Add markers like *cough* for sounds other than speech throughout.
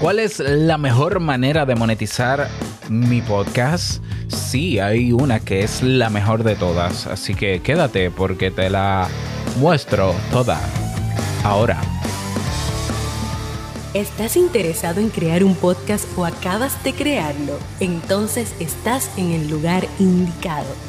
¿Cuál es la mejor manera de monetizar mi podcast? Sí, hay una que es la mejor de todas, así que quédate porque te la muestro toda ahora. ¿Estás interesado en crear un podcast o acabas de crearlo? Entonces estás en el lugar indicado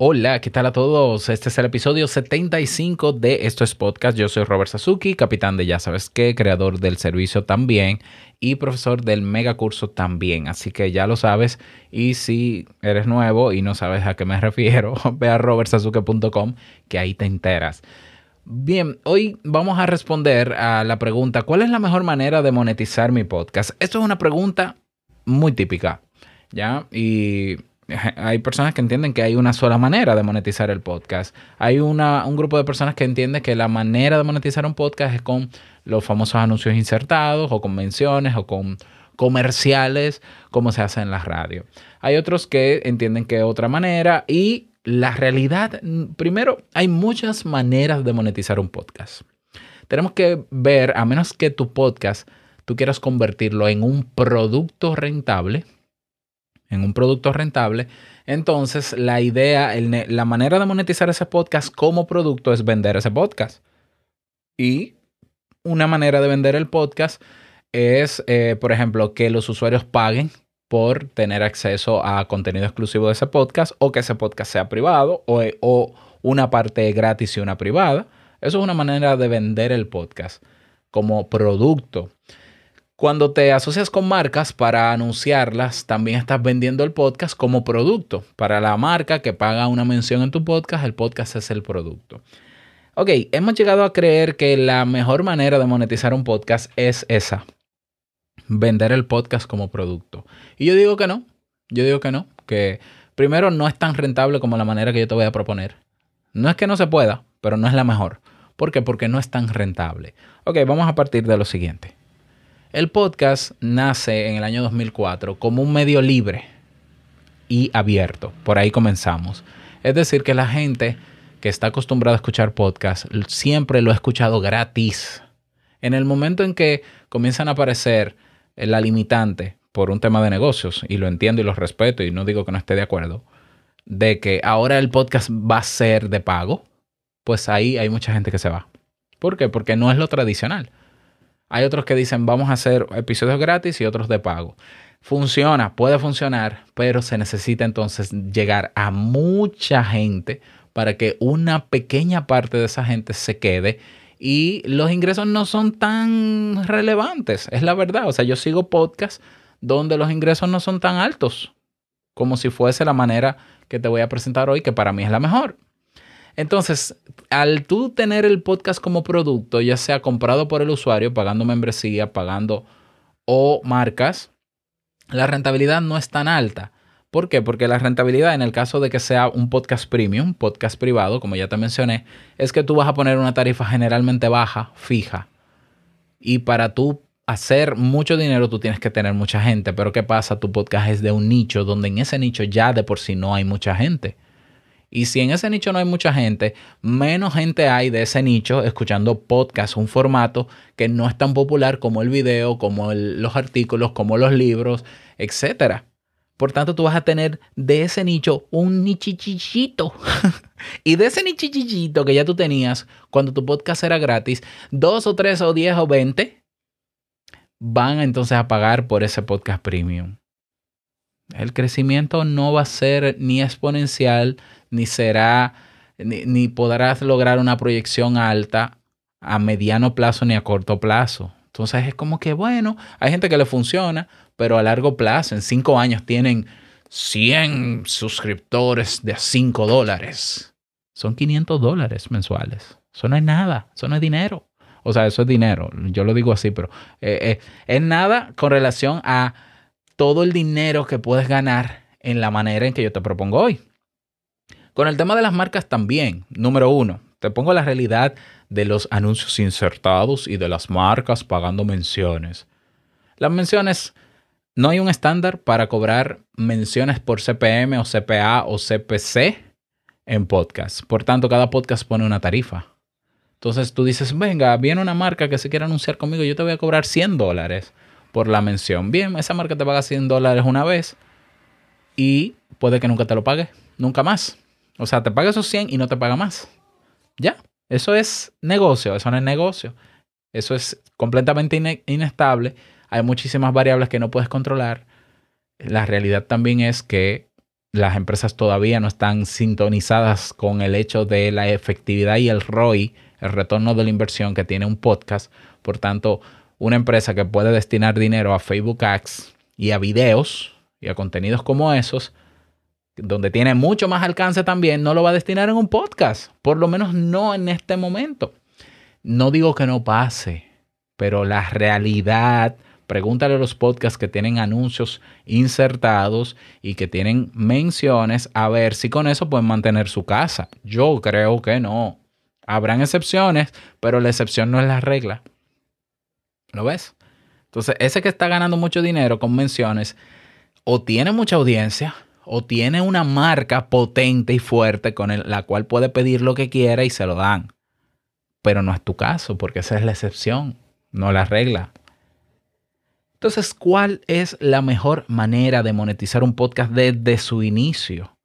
Hola, ¿qué tal a todos? Este es el episodio 75 de Esto es Podcast. Yo soy Robert Sasuki, capitán de Ya Sabes Qué, creador del servicio también y profesor del mega curso también. Así que ya lo sabes. Y si eres nuevo y no sabes a qué me *laughs* refiero, ve a robertsasuke.com que ahí te enteras. Bien, hoy vamos a responder a la pregunta, ¿cuál es la mejor manera de monetizar mi podcast? Esto es una pregunta muy típica, ¿ya? Y hay personas que entienden que hay una sola manera de monetizar el podcast. Hay una, un grupo de personas que entiende que la manera de monetizar un podcast es con los famosos anuncios insertados o con menciones o con comerciales como se hace en la radio. Hay otros que entienden que otra manera y la realidad, primero, hay muchas maneras de monetizar un podcast. Tenemos que ver, a menos que tu podcast tú quieras convertirlo en un producto rentable, en un producto rentable, entonces la idea, la manera de monetizar ese podcast como producto es vender ese podcast. Y una manera de vender el podcast es, eh, por ejemplo, que los usuarios paguen por tener acceso a contenido exclusivo de ese podcast o que ese podcast sea privado o, o una parte gratis y una privada. Eso es una manera de vender el podcast como producto. Cuando te asocias con marcas para anunciarlas, también estás vendiendo el podcast como producto. Para la marca que paga una mención en tu podcast, el podcast es el producto. Ok, hemos llegado a creer que la mejor manera de monetizar un podcast es esa. Vender el podcast como producto. Y yo digo que no. Yo digo que no. Que primero no es tan rentable como la manera que yo te voy a proponer. No es que no se pueda, pero no es la mejor. ¿Por qué? Porque no es tan rentable. Ok, vamos a partir de lo siguiente. El podcast nace en el año 2004 como un medio libre y abierto. Por ahí comenzamos. Es decir, que la gente que está acostumbrada a escuchar podcast siempre lo ha escuchado gratis. En el momento en que comienzan a aparecer la limitante por un tema de negocios, y lo entiendo y lo respeto y no digo que no esté de acuerdo, de que ahora el podcast va a ser de pago, pues ahí hay mucha gente que se va. ¿Por qué? Porque no es lo tradicional. Hay otros que dicen vamos a hacer episodios gratis y otros de pago. Funciona, puede funcionar, pero se necesita entonces llegar a mucha gente para que una pequeña parte de esa gente se quede y los ingresos no son tan relevantes, es la verdad. O sea, yo sigo podcasts donde los ingresos no son tan altos como si fuese la manera que te voy a presentar hoy, que para mí es la mejor. Entonces, al tú tener el podcast como producto, ya sea comprado por el usuario, pagando membresía, pagando o marcas, la rentabilidad no es tan alta. ¿Por qué? Porque la rentabilidad en el caso de que sea un podcast premium, podcast privado, como ya te mencioné, es que tú vas a poner una tarifa generalmente baja, fija. Y para tú hacer mucho dinero tú tienes que tener mucha gente. Pero ¿qué pasa? Tu podcast es de un nicho donde en ese nicho ya de por sí no hay mucha gente. Y si en ese nicho no hay mucha gente, menos gente hay de ese nicho escuchando podcast, un formato que no es tan popular como el video, como los artículos, como los libros, etc. Por tanto, tú vas a tener de ese nicho un nichichichito. *laughs* y de ese nichichichito que ya tú tenías cuando tu podcast era gratis, dos o tres o diez o veinte van entonces a pagar por ese podcast premium. El crecimiento no va a ser ni exponencial, ni será, ni, podrás lograr una proyección alta a mediano plazo ni a corto plazo. Entonces es como que, bueno, hay gente que le funciona, pero a largo plazo, en cinco años, tienen 100 suscriptores de 5 dólares. Son 500 dólares mensuales. Eso no es nada, eso no es dinero. O sea, eso es dinero. Yo lo digo así, pero eh, eh, es nada con relación a todo el dinero que puedes ganar en la manera en que yo te propongo hoy. Con el tema de las marcas también. Número uno, te pongo la realidad de los anuncios insertados y de las marcas pagando menciones. Las menciones, no hay un estándar para cobrar menciones por CPM o CPA o CPC en podcast. Por tanto, cada podcast pone una tarifa. Entonces tú dices, venga, viene una marca que se quiere anunciar conmigo, yo te voy a cobrar 100 dólares por la mención. Bien, esa marca te paga 100 dólares una vez y puede que nunca te lo pague, nunca más. O sea, te paga esos 100 y no te paga más. Ya, eso es negocio, eso no es negocio. Eso es completamente inestable. Hay muchísimas variables que no puedes controlar. La realidad también es que las empresas todavía no están sintonizadas con el hecho de la efectividad y el ROI, el retorno de la inversión que tiene un podcast. Por tanto, una empresa que puede destinar dinero a Facebook Ads y a videos y a contenidos como esos, donde tiene mucho más alcance también, no lo va a destinar en un podcast. Por lo menos no en este momento. No digo que no pase, pero la realidad Pregúntale a los podcasts que tienen anuncios insertados y que tienen menciones a ver si con eso pueden mantener su casa. Yo creo que no. Habrán excepciones, pero la excepción no es la regla. ¿Lo ves? Entonces, ese que está ganando mucho dinero con menciones, o tiene mucha audiencia, o tiene una marca potente y fuerte con la cual puede pedir lo que quiera y se lo dan. Pero no es tu caso, porque esa es la excepción, no la regla. Entonces, ¿cuál es la mejor manera de monetizar un podcast desde su inicio?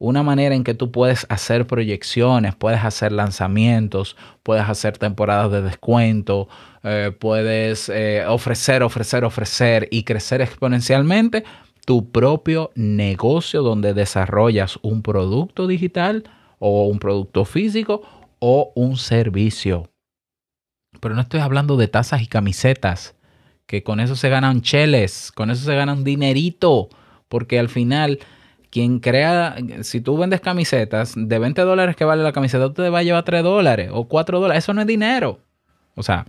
Una manera en que tú puedes hacer proyecciones, puedes hacer lanzamientos, puedes hacer temporadas de descuento, eh, puedes eh, ofrecer, ofrecer, ofrecer y crecer exponencialmente tu propio negocio donde desarrollas un producto digital o un producto físico o un servicio. Pero no estoy hablando de tazas y camisetas que con eso se ganan cheles, con eso se ganan dinerito, porque al final quien crea, si tú vendes camisetas de 20 dólares que vale la camiseta, te va a llevar 3 dólares o 4 dólares, eso no es dinero. O sea,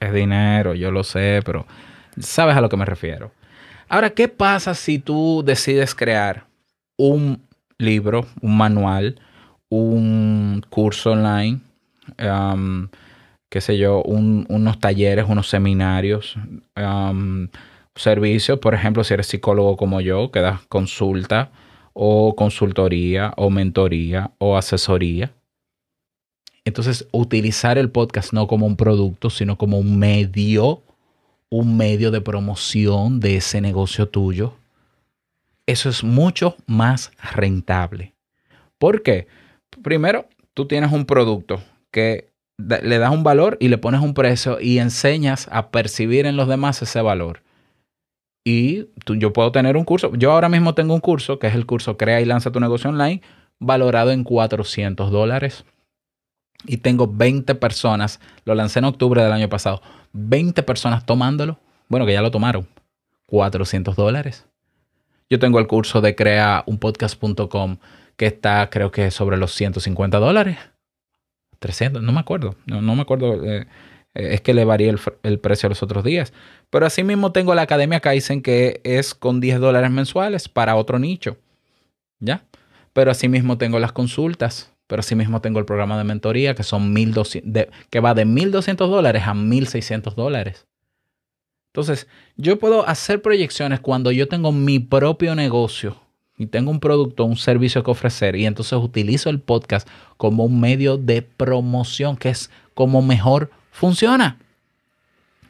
es dinero, yo lo sé, pero sabes a lo que me refiero. Ahora, ¿qué pasa si tú decides crear un libro, un manual, un curso online? Um, qué sé yo, unos talleres, unos seminarios, servicios, por ejemplo, si eres psicólogo como yo, que das consulta o consultoría o mentoría o asesoría. Entonces, utilizar el podcast no como un producto, sino como un medio, un medio de promoción de ese negocio tuyo. Eso es mucho más rentable. ¿Por qué? Primero, tú tienes un producto que le das un valor y le pones un precio y enseñas a percibir en los demás ese valor. Y yo puedo tener un curso. Yo ahora mismo tengo un curso que es el curso Crea y lanza tu negocio online, valorado en 400 dólares. Y tengo 20 personas, lo lancé en octubre del año pasado, 20 personas tomándolo. Bueno, que ya lo tomaron. 400 dólares. Yo tengo el curso de creaunpodcast.com que está creo que sobre los 150 dólares. 300, no me acuerdo, no, me acuerdo, eh, es que le varía el, precio los otros días. Pero asimismo tengo la Academia Kaizen que es con 10 dólares mensuales para otro nicho, ¿ya? Pero asimismo tengo las consultas, pero asimismo tengo el programa de mentoría que son 1200, que va de 1200 dólares a 1600 dólares. Entonces, yo puedo hacer proyecciones cuando yo tengo mi propio negocio y tengo un producto, un servicio que ofrecer y entonces utilizo el podcast como un medio de promoción que es como mejor funciona.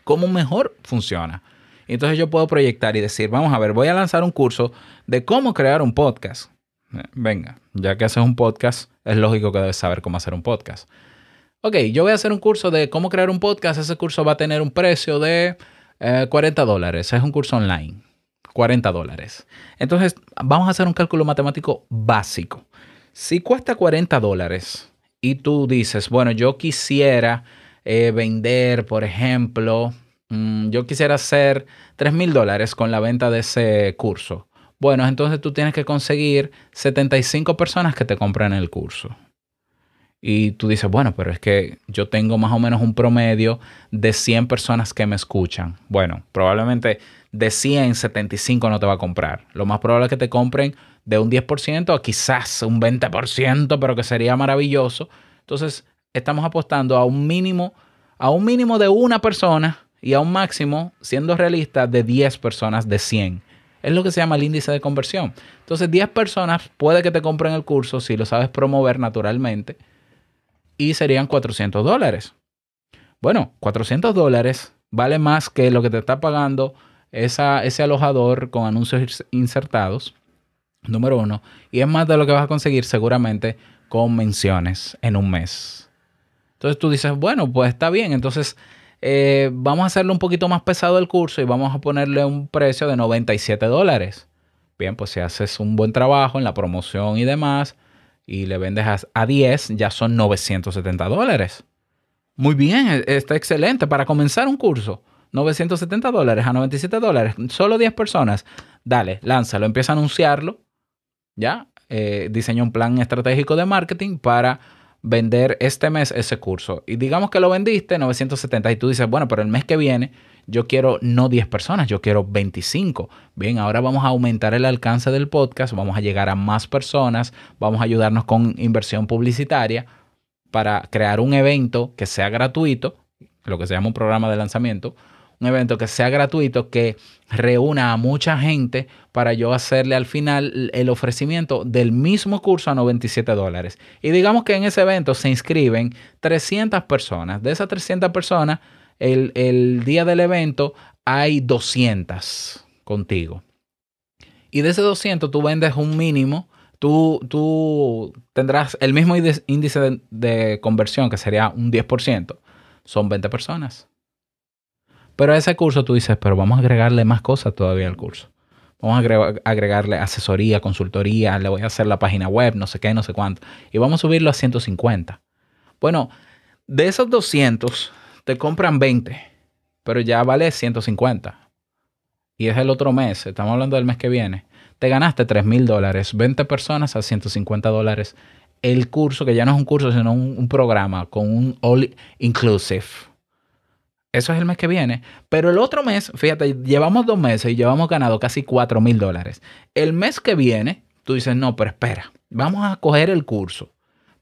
Como mejor funciona. Entonces yo puedo proyectar y decir, vamos a ver, voy a lanzar un curso de cómo crear un podcast. Eh, venga, ya que haces un podcast, es lógico que debes saber cómo hacer un podcast. Ok, yo voy a hacer un curso de cómo crear un podcast. Ese curso va a tener un precio de 40 eh, dólares. Es un curso online. 40 dólares. Entonces, vamos a hacer un cálculo matemático básico. Si cuesta 40 dólares y tú dices, bueno, yo quisiera eh, vender, por ejemplo, mm, yo quisiera hacer 3 mil dólares con la venta de ese curso. Bueno, entonces tú tienes que conseguir 75 personas que te compren el curso. Y tú dices, bueno, pero es que yo tengo más o menos un promedio de 100 personas que me escuchan. Bueno, probablemente de 100, 75 no te va a comprar. Lo más probable es que te compren de un 10% a quizás un 20%, pero que sería maravilloso. Entonces, estamos apostando a un mínimo, a un mínimo de una persona y a un máximo, siendo realista, de 10 personas de 100. Es lo que se llama el índice de conversión. Entonces, 10 personas puede que te compren el curso si lo sabes promover naturalmente y serían 400 dólares. Bueno, 400 dólares vale más que lo que te está pagando ese alojador con anuncios insertados, número uno, y es más de lo que vas a conseguir seguramente con menciones en un mes. Entonces tú dices, bueno, pues está bien, entonces eh, vamos a hacerle un poquito más pesado el curso y vamos a ponerle un precio de 97 dólares. Bien, pues si haces un buen trabajo en la promoción y demás y le vendes a, 10, ya son 970 dólares. Muy bien, e, está excelente para comenzar un curso. 970 dólares a 97 dólares, solo 10 personas. Dale, lánzalo, empieza a anunciarlo. ¿Ya? Eh, diseña un plan estratégico de marketing para vender este mes ese curso. Y digamos que lo vendiste 970 y tú dices, bueno, pero el mes que viene yo quiero no 10 personas, yo quiero 25. Bien, ahora vamos a aumentar el alcance del podcast, vamos a llegar a más personas, vamos a ayudarnos con inversión publicitaria para crear un evento que sea gratuito, lo que se llama un programa de lanzamiento, un evento que sea gratuito, que reúna a mucha gente para yo hacerle al final el ofrecimiento del mismo curso a 97 dólares. Y digamos que en ese evento se inscriben 300 personas. De esas 300 personas, el, el día del evento hay 200 contigo. Y de ese 200 tú vendes un mínimo, tú, tú tendrás el mismo índice de, de conversión, que sería un 10%. Son 20 personas. Pero a ese curso tú dices, pero vamos a agregarle más cosas todavía al curso. Vamos a agregarle asesoría, consultoría, le voy a hacer la página web, no sé qué, no sé cuánto. Y vamos a subirlo a 150. Bueno, de esos 200 te compran 20, pero ya vale 150. Y es el otro mes, estamos hablando del mes que viene. Te ganaste 3 mil dólares, 20 personas a 150 dólares. El curso, que ya no es un curso, sino un, un programa con un all inclusive eso es el mes que viene. Pero el otro mes, fíjate, llevamos dos meses y llevamos ganado casi 4 mil dólares. El mes que viene, tú dices, no, pero espera, vamos a coger el curso.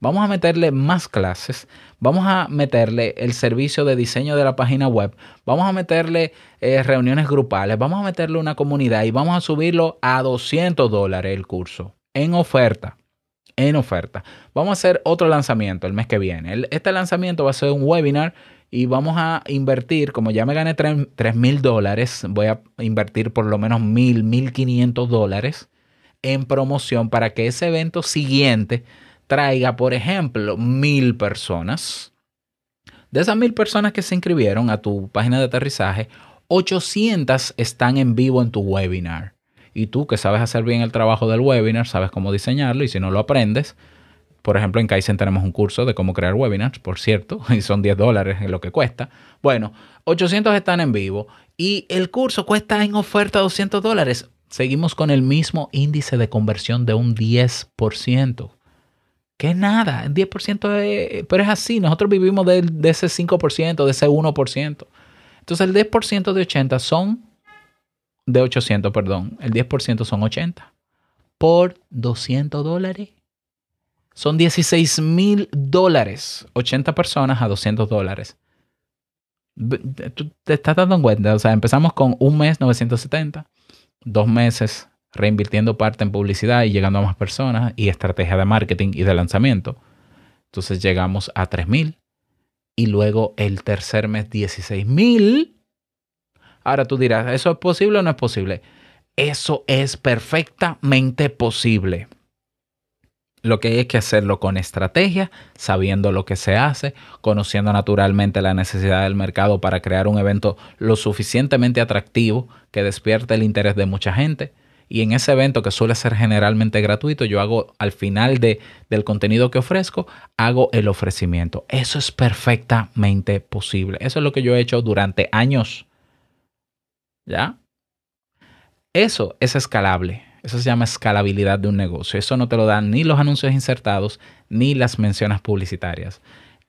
Vamos a meterle más clases, vamos a meterle el servicio de diseño de la página web, vamos a meterle eh, reuniones grupales, vamos a meterle una comunidad y vamos a subirlo a 200 dólares el curso en oferta. En oferta. Vamos a hacer otro lanzamiento el mes que viene. este lanzamiento va a ser un webinar y vamos a invertir, como ya me gané 3 mil dólares, voy a invertir por lo menos mil, mil quinientos dólares en promoción para que ese evento siguiente traiga, por ejemplo, mil personas. De esas mil personas que se inscribieron a tu página de aterrizaje, 800 están en vivo en tu webinar. Y tú que sabes hacer bien el trabajo del webinar, sabes cómo diseñarlo y si no lo aprendes, por ejemplo, en Kaizen tenemos un curso de cómo crear webinars, por cierto, *laughs* y son 10 dólares lo que cuesta. Bueno, 800 están en vivo y el curso cuesta en oferta 200 dólares. Seguimos con el mismo índice de conversión de un 10%. Que nada, 10% es, pero es así, nosotros vivimos de, de ese 5%, de ese 1%. Entonces el 10% de 80 son, de 800, perdón, el 10% son 80 por 200 dólares son 16 mil dólares. 80 personas a 200 dólares. Tú te estás dando cuenta. O sea, empezamos con un mes 970, dos meses reinvirtiendo parte en publicidad y llegando a más personas y estrategia de marketing y de lanzamiento. Entonces llegamos a 3 mil y luego el tercer mes 16 mil. Ahora tú dirás, ¿eso es posible o no es posible? Eso es perfectamente posible. Lo que hay que hacerlo con estrategia, sabiendo lo que se hace, conociendo naturalmente la necesidad del mercado para crear un evento lo suficientemente atractivo que despierte el interés de mucha gente. Y en ese evento que suele ser generalmente gratuito, yo hago al final de, del contenido que ofrezco, hago el ofrecimiento. Eso es perfectamente posible. Eso es lo que yo he hecho durante años. ¿Ya? Eso es escalable Eso se llama escalabilidad de un negocio. Eso no te lo dan ni los anuncios insertados ni las menciones publicitarias.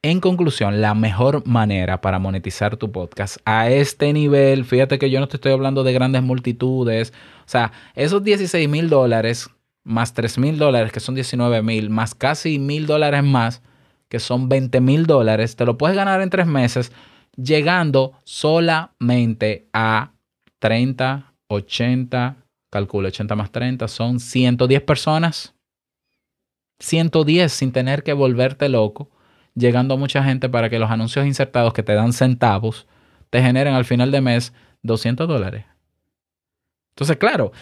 En conclusión, la mejor manera para monetizar tu podcast a este nivel, fíjate que yo no te estoy hablando de grandes multitudes, o sea, esos 16 mil dólares más 3 mil dólares, que son 19 mil, más casi mil dólares más, que son 20 mil dólares, te lo puedes ganar en tres meses, llegando solamente a 30, 80, calculo 80 más 30, son 110 personas. 110 sin tener que volverte loco llegando a mucha gente para que los anuncios insertados que te dan centavos te generen al final de mes 200 dólares. Entonces, claro,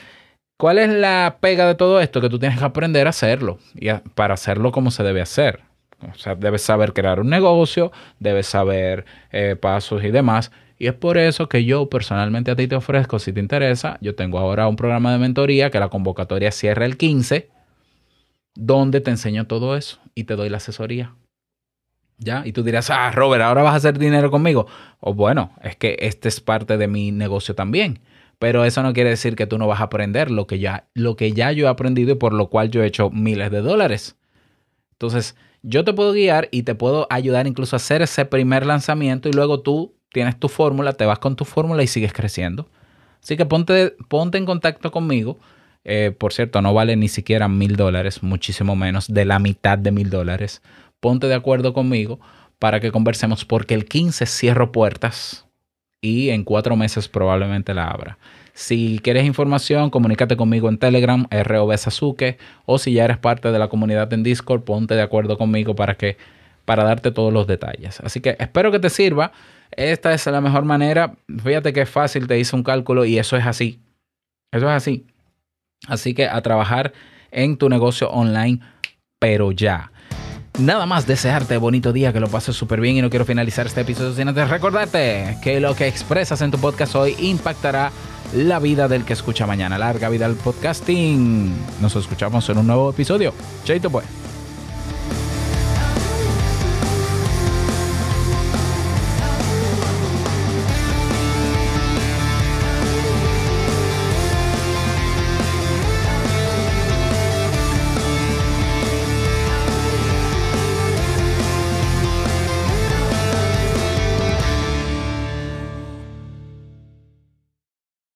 ¿cuál es la pega de todo esto? Que tú tienes que aprender a hacerlo y para hacerlo como se debe hacer. O sea, debes saber crear un negocio, debes saber eh, pasos y demás. Y es por eso que yo personalmente a ti te ofrezco, si te interesa, yo tengo ahora un programa de mentoría que la convocatoria cierra el 15, donde te enseño todo eso y te doy la asesoría. ¿Ya? Y tú dirás, ah, Robert, ahora vas a hacer dinero conmigo. O bueno, es que este es parte de mi negocio también. Pero eso no quiere decir que tú no vas a aprender lo que ya, lo que ya yo he aprendido y por lo cual yo he hecho miles de dólares. Entonces, yo te puedo guiar y te puedo ayudar incluso a hacer ese primer lanzamiento y luego tú tienes tu fórmula, te vas con tu fórmula y sigues creciendo. Así que ponte, ponte en contacto conmigo. Eh, por cierto, no vale ni siquiera mil dólares, muchísimo menos de la mitad de mil dólares ponte de acuerdo conmigo para que conversemos porque el 15 cierro puertas y en cuatro meses probablemente la abra. Si quieres información, comunícate conmigo en Telegram, ROB Sasuke, o si ya eres parte de la comunidad en Discord, ponte de acuerdo conmigo para que para darte todos los detalles. Así que espero que te sirva. Esta es la mejor manera. Fíjate que es fácil, te hice un cálculo y eso es así. Eso es así. Así que a trabajar en tu negocio online, pero ya. Nada más desearte bonito día, que lo pases súper bien y no quiero finalizar este episodio sin antes recordarte que lo que expresas en tu podcast hoy impactará la vida del que escucha mañana. Larga vida al podcasting. Nos escuchamos en un nuevo episodio. Chaito pues.